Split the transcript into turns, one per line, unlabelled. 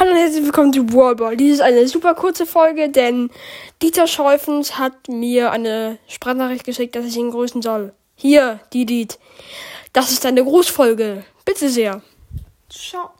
Hallo und herzlich willkommen zu Wallball. Dies ist eine super kurze Folge, denn Dieter Schäufens hat mir eine Sprachnachricht geschickt, dass ich ihn grüßen soll. Hier, Didit. Das ist eine Grußfolge. Bitte sehr.
Ciao.